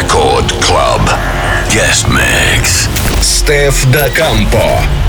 Record Club. Guest Mix. Steff Da Campo.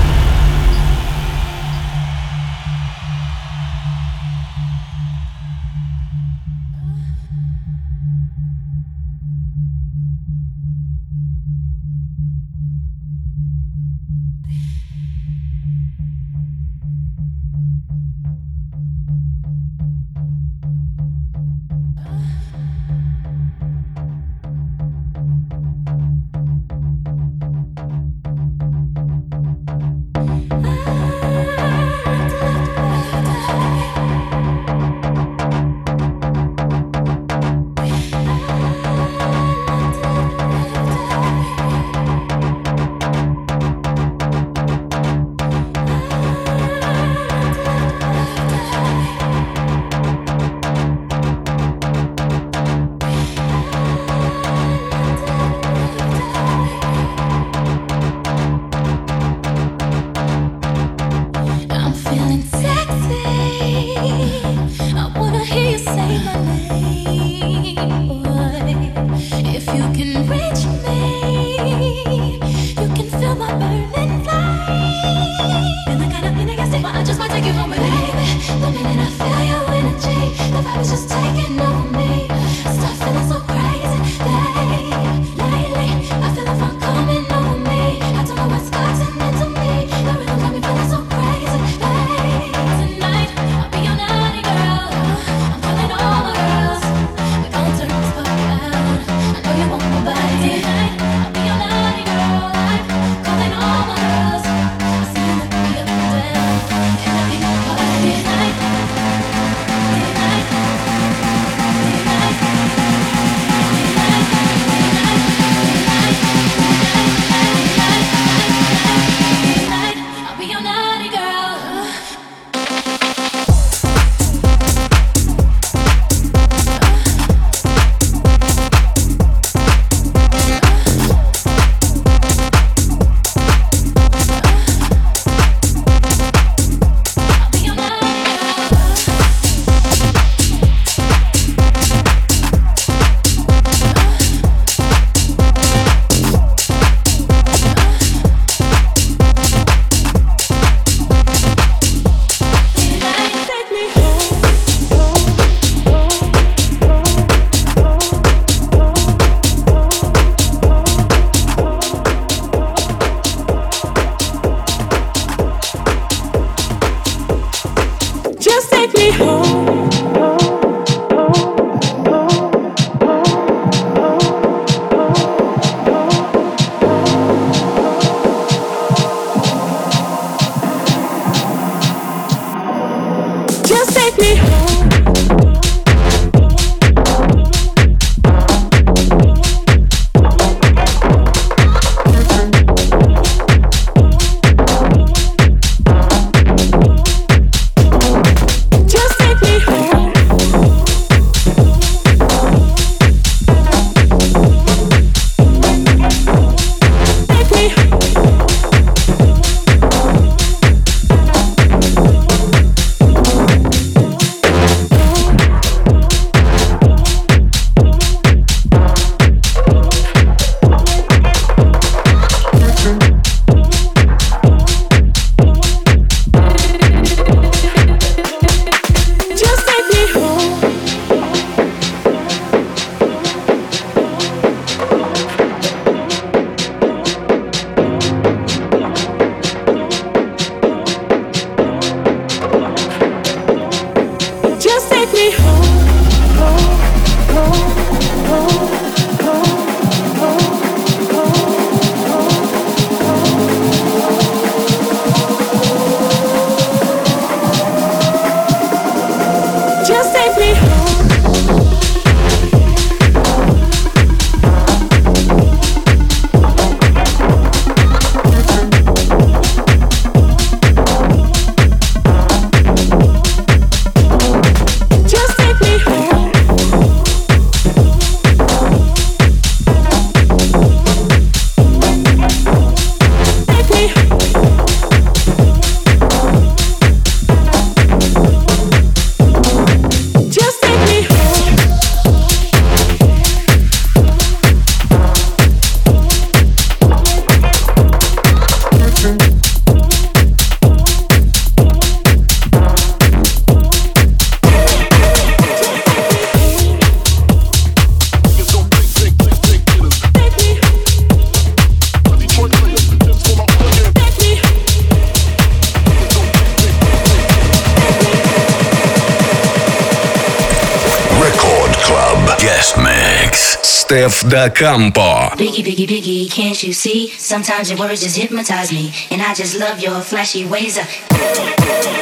Рита Biggie, biggie, biggie, can't you see? Sometimes your words just hypnotize me, and I just love your flashy ways. Of-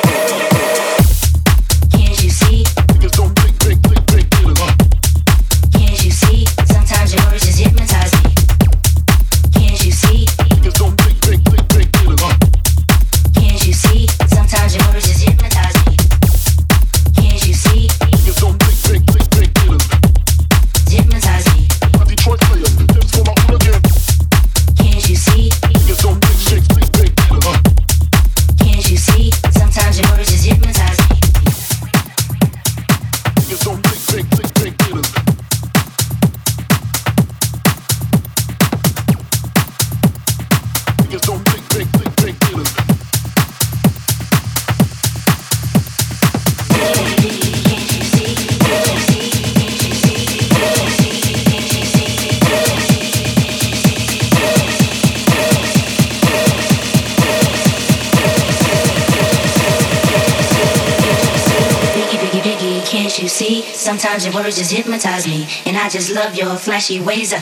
Sometimes your words just hypnotize me, and I just love your flashy ways.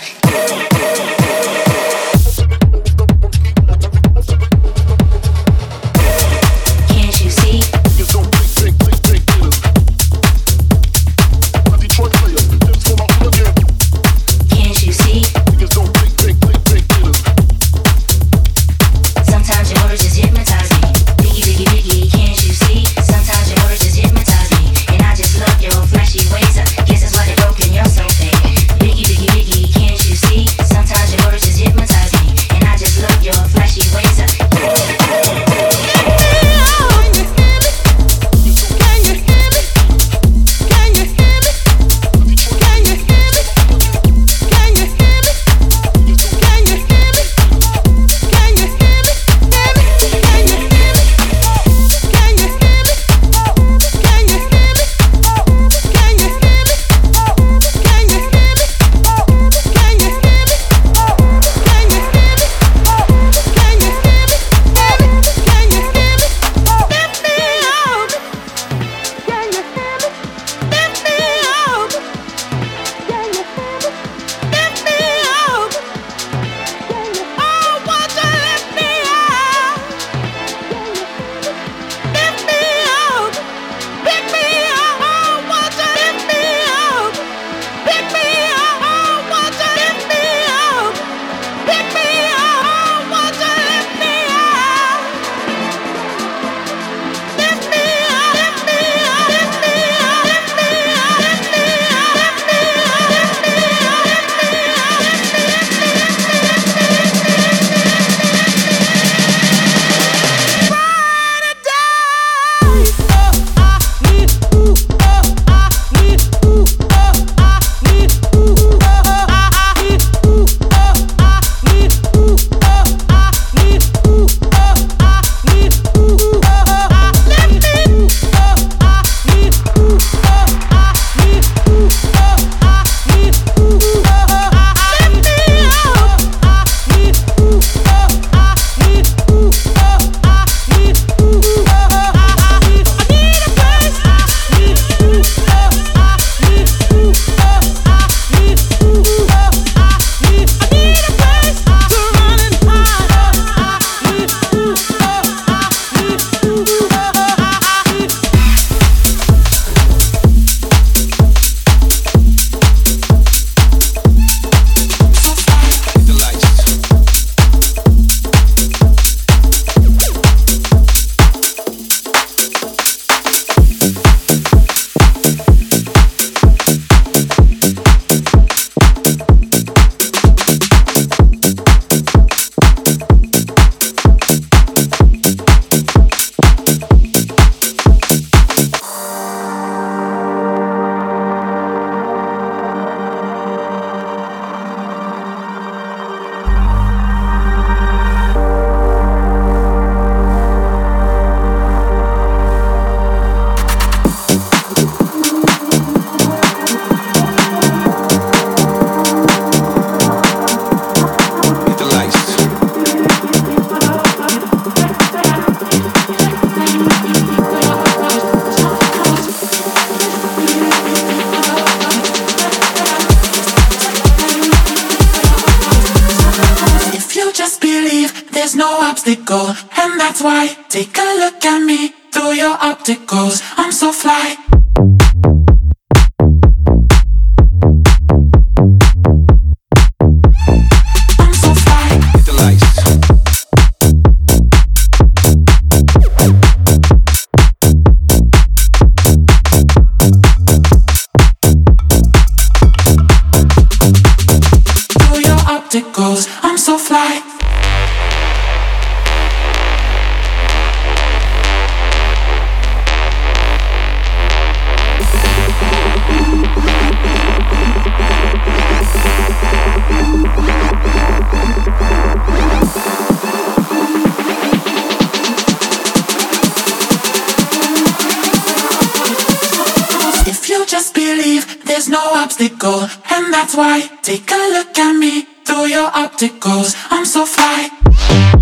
obstacle, and that's why. Take a look at me through your opticals. I'm so fly.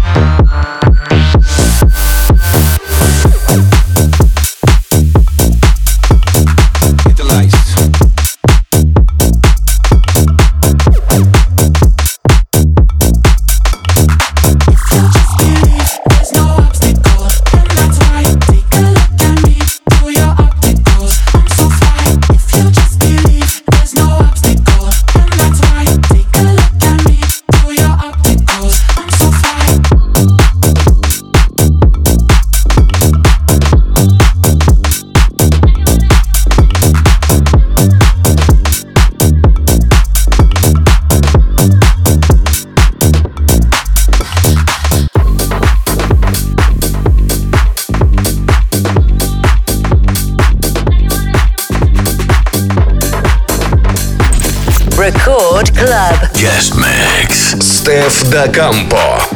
Yes, Max. Steff Da Campo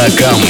Дакам.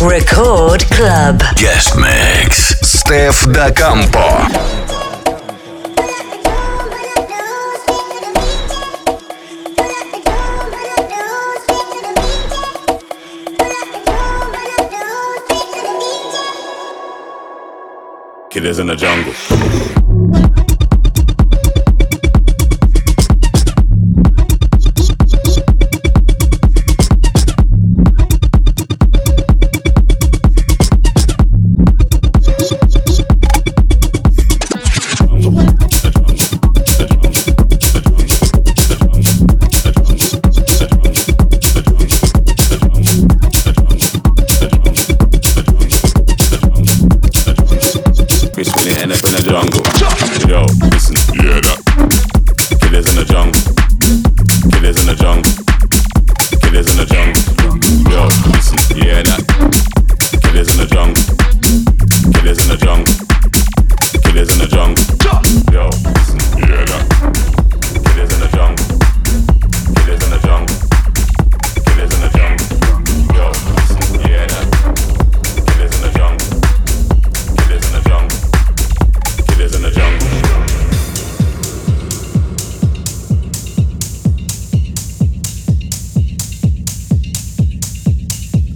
Record Club. Guest Mix. Steff da Campo. it is in the jungle.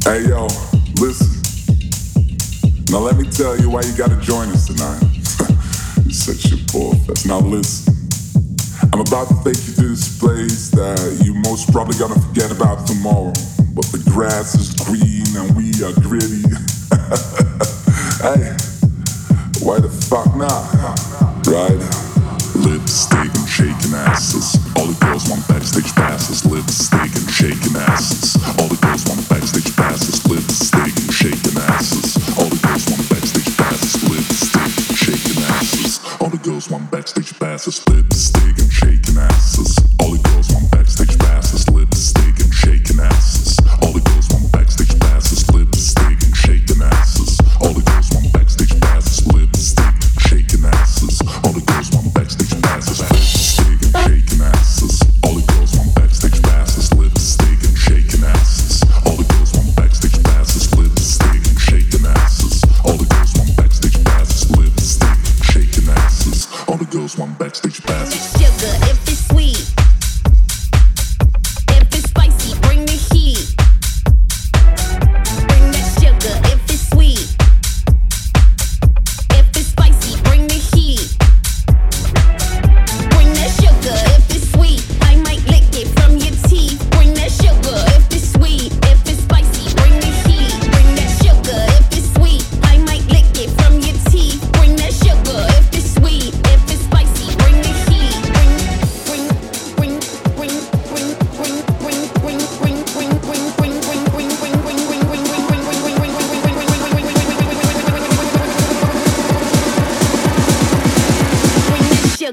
Hey yo, listen. Now let me tell you why you gotta join us tonight. You're such a poor fest. Now listen. I'm about to take you to this place that you most probably gonna forget about tomorrow. But the grass is green and we are gritty. hey, why the fuck not? Right? Lipstick and shaking asses. All the girls want backstage passes. Lipstick and shaking asses. All the girls want backstage passes. Lipstick and shaking asses. All the girls want backstage passes. Lipstick and shaking asses. All the girls want backstage passes. Lipstick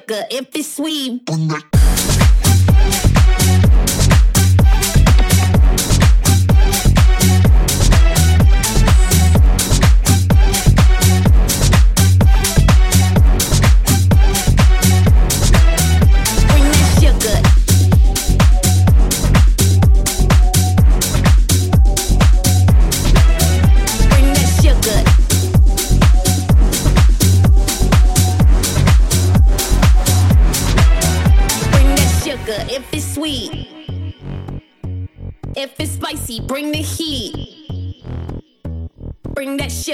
if it's sweet.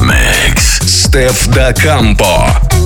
Guest Steff Da Campo.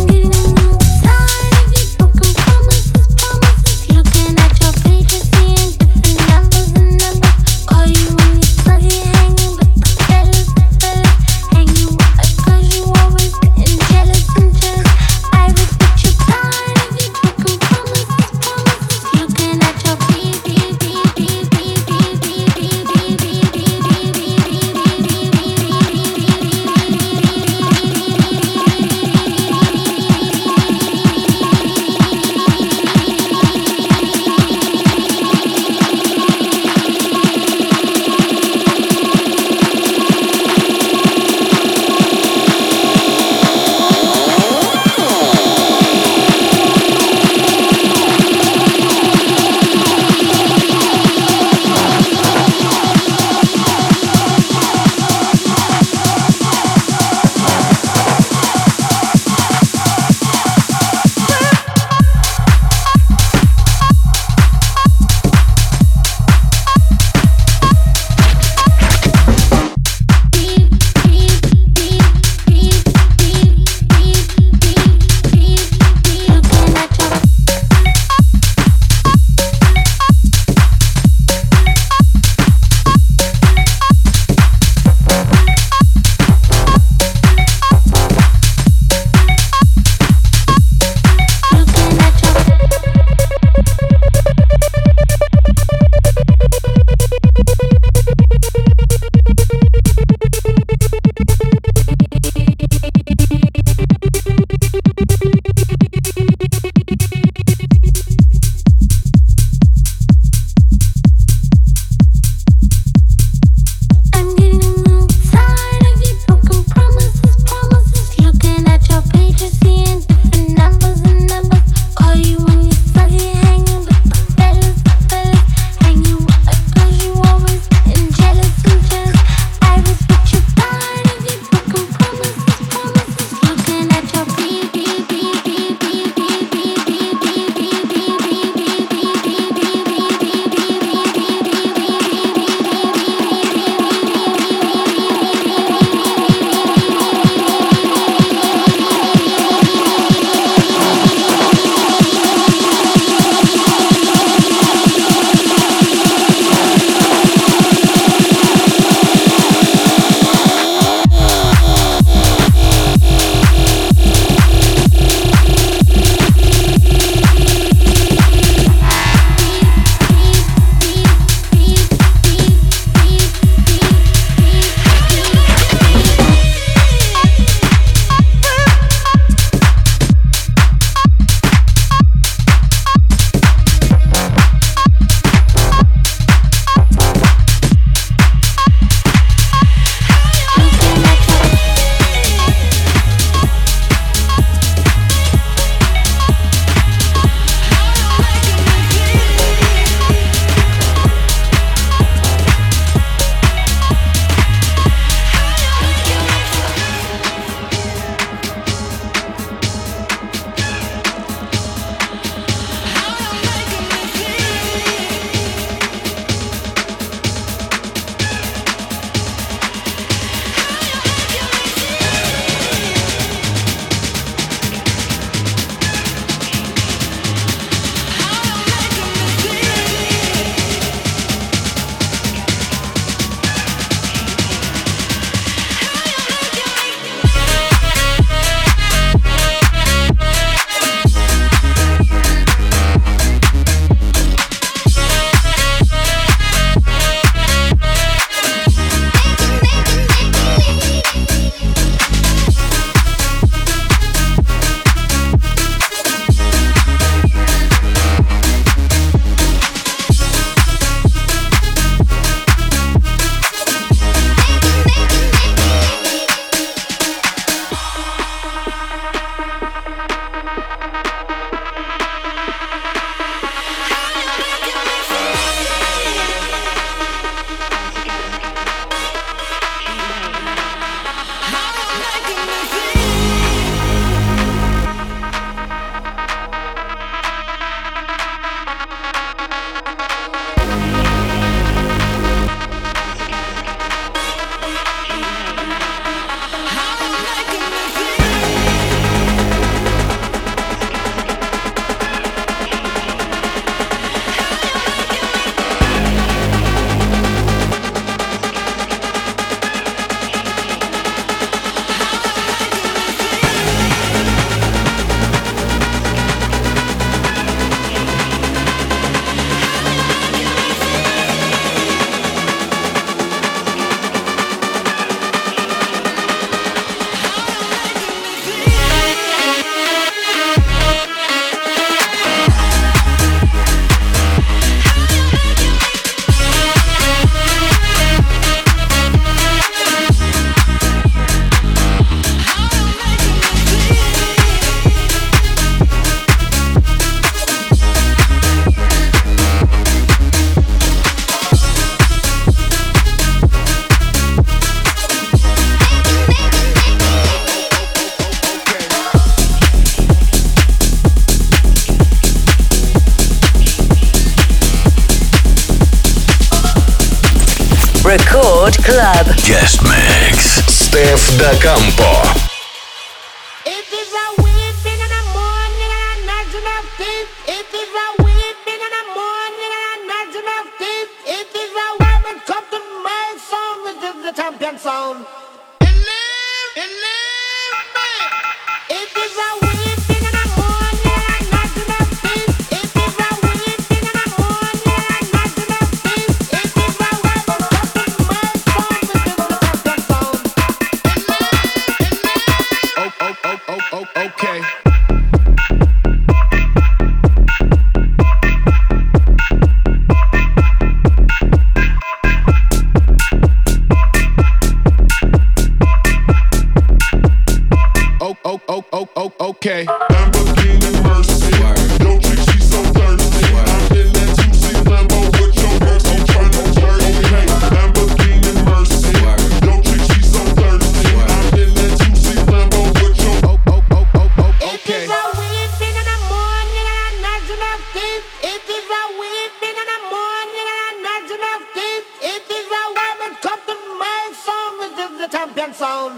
dance on.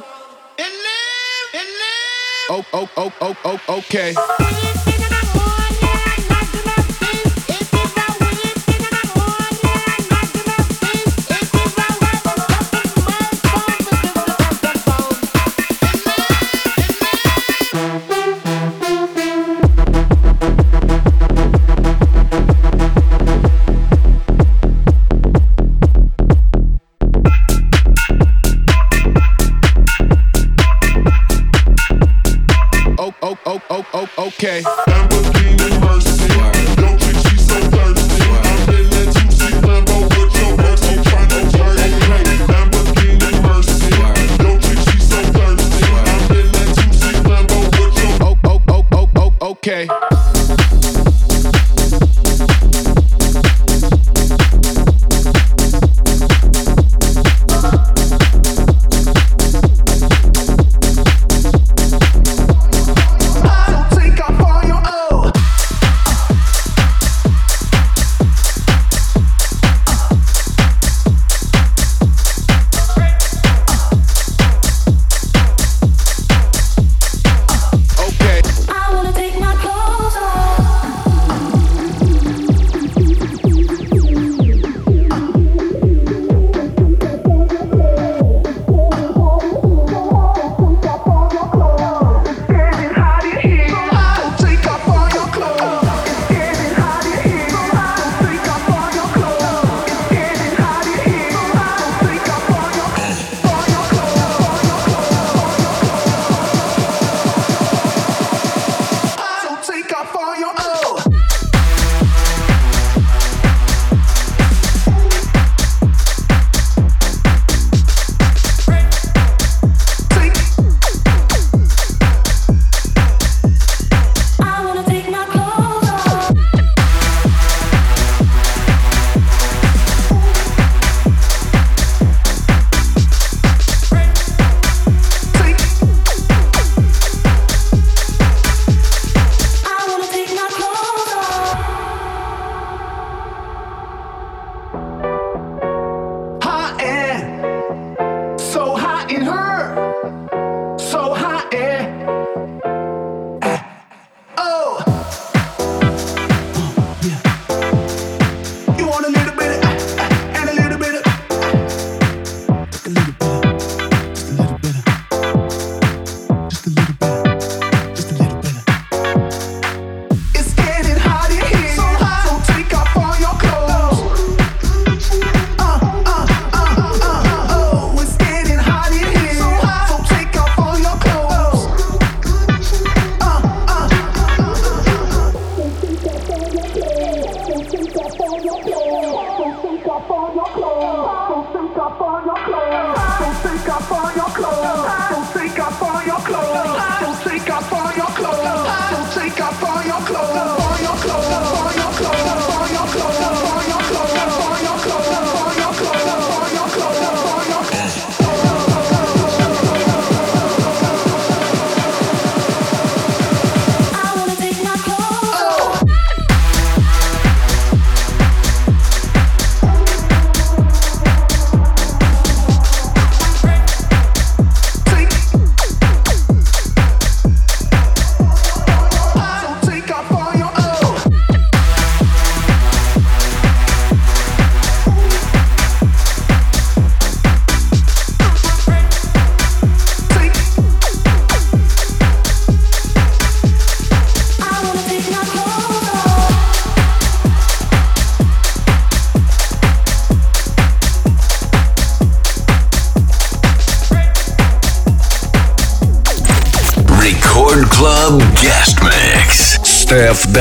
Live, live. Oh, oh, oh, oh, oh, okay.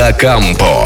Стеф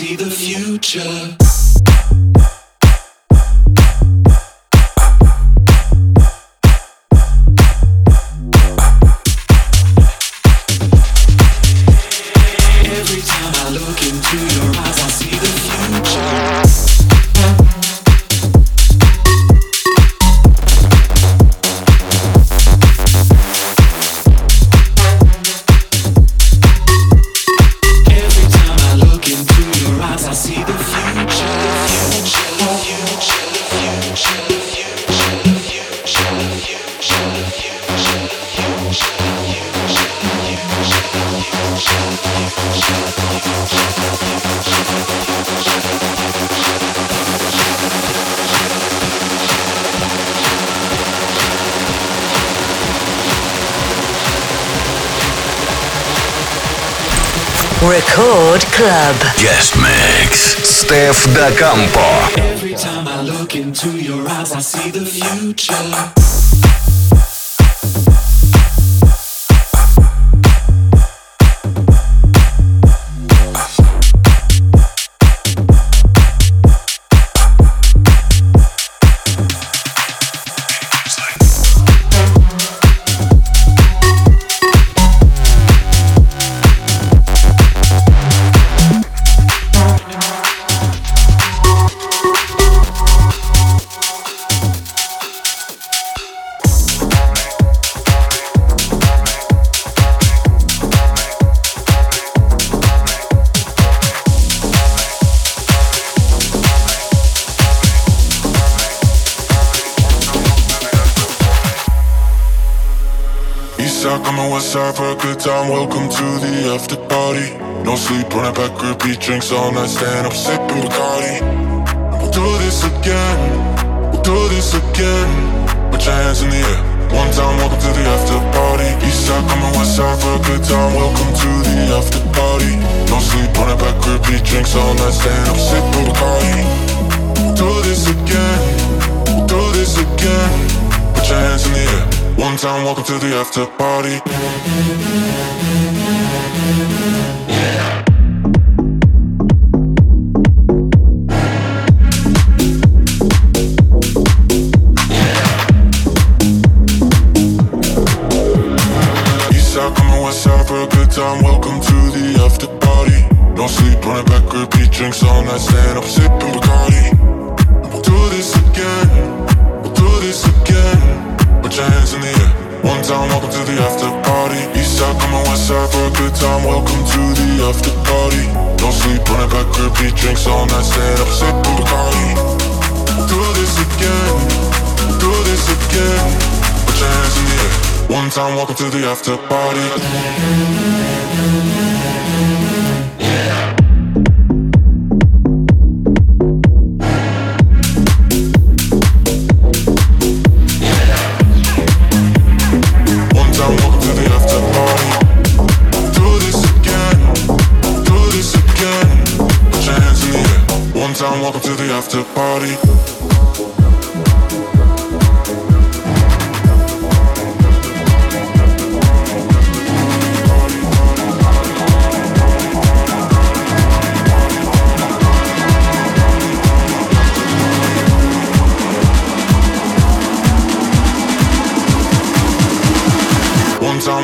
See the future. F. Da Campo. Every time I look into your eyes, I see the future. Good time. Welcome to the after party. No sleep, running back, repeat drinks all night. Stand up, sipping Bacardi. We'll do this again. We'll do this again. Put your hands in the air. One time, welcome to the after party. Eastside coming west side for a good time. Welcome to the after party. No sleep, running back, repeat drinks all night. Stand up, sipping Bacardi. We'll do this again. We'll do this again. Put your hands in the air. One time, welcome to the after party. Party. No sleep, running back, repeat drinks all night, stand up, sipping Bacardi. Time, welcome to the after party. Eastside coming west side for a good time. Welcome to the after party. No sleep, running back, repeat drinks all night. Stand up, Bacardi. We'll do this again. Do this again. Put your hands in the air. One time, welcome to the after party. Welcome to the after party.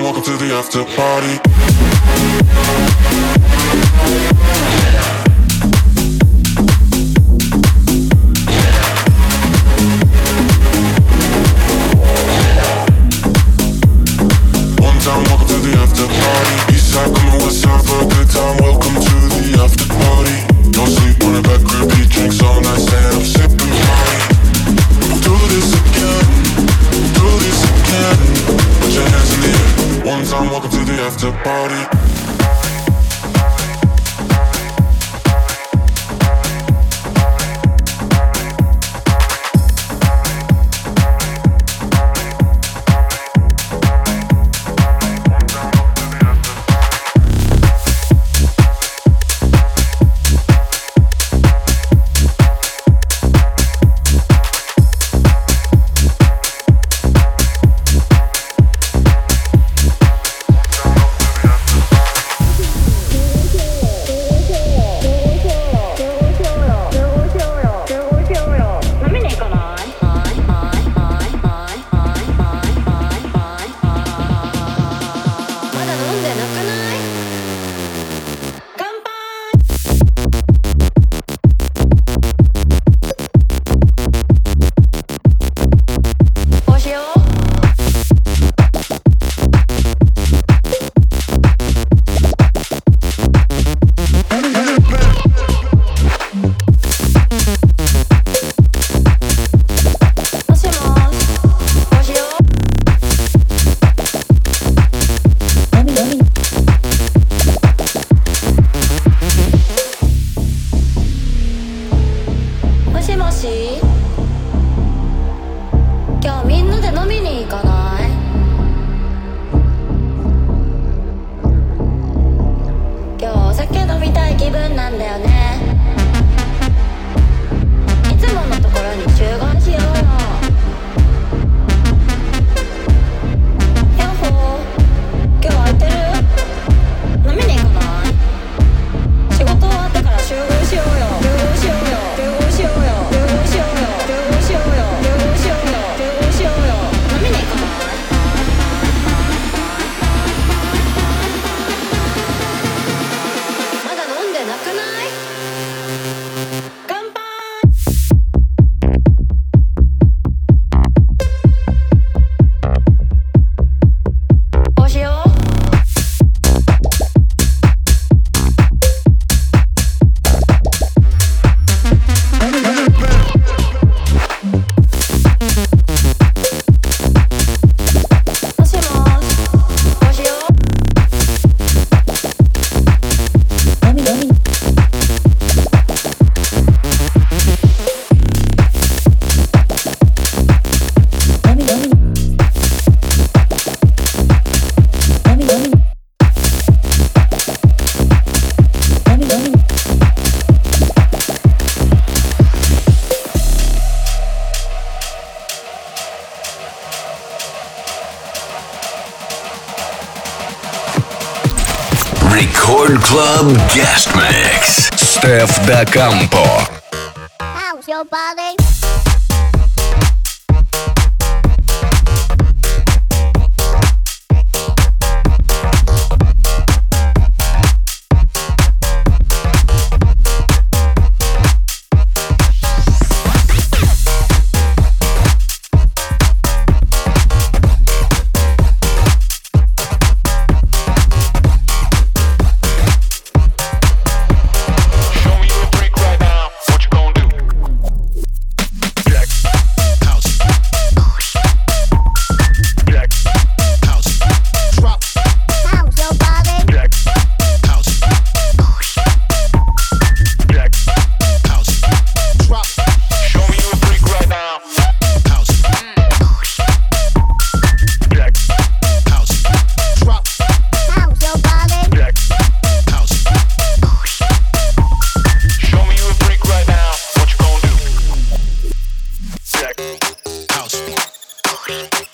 Welcome to the after party. Club Guest Mix. Steff da Campo. How's your body? How's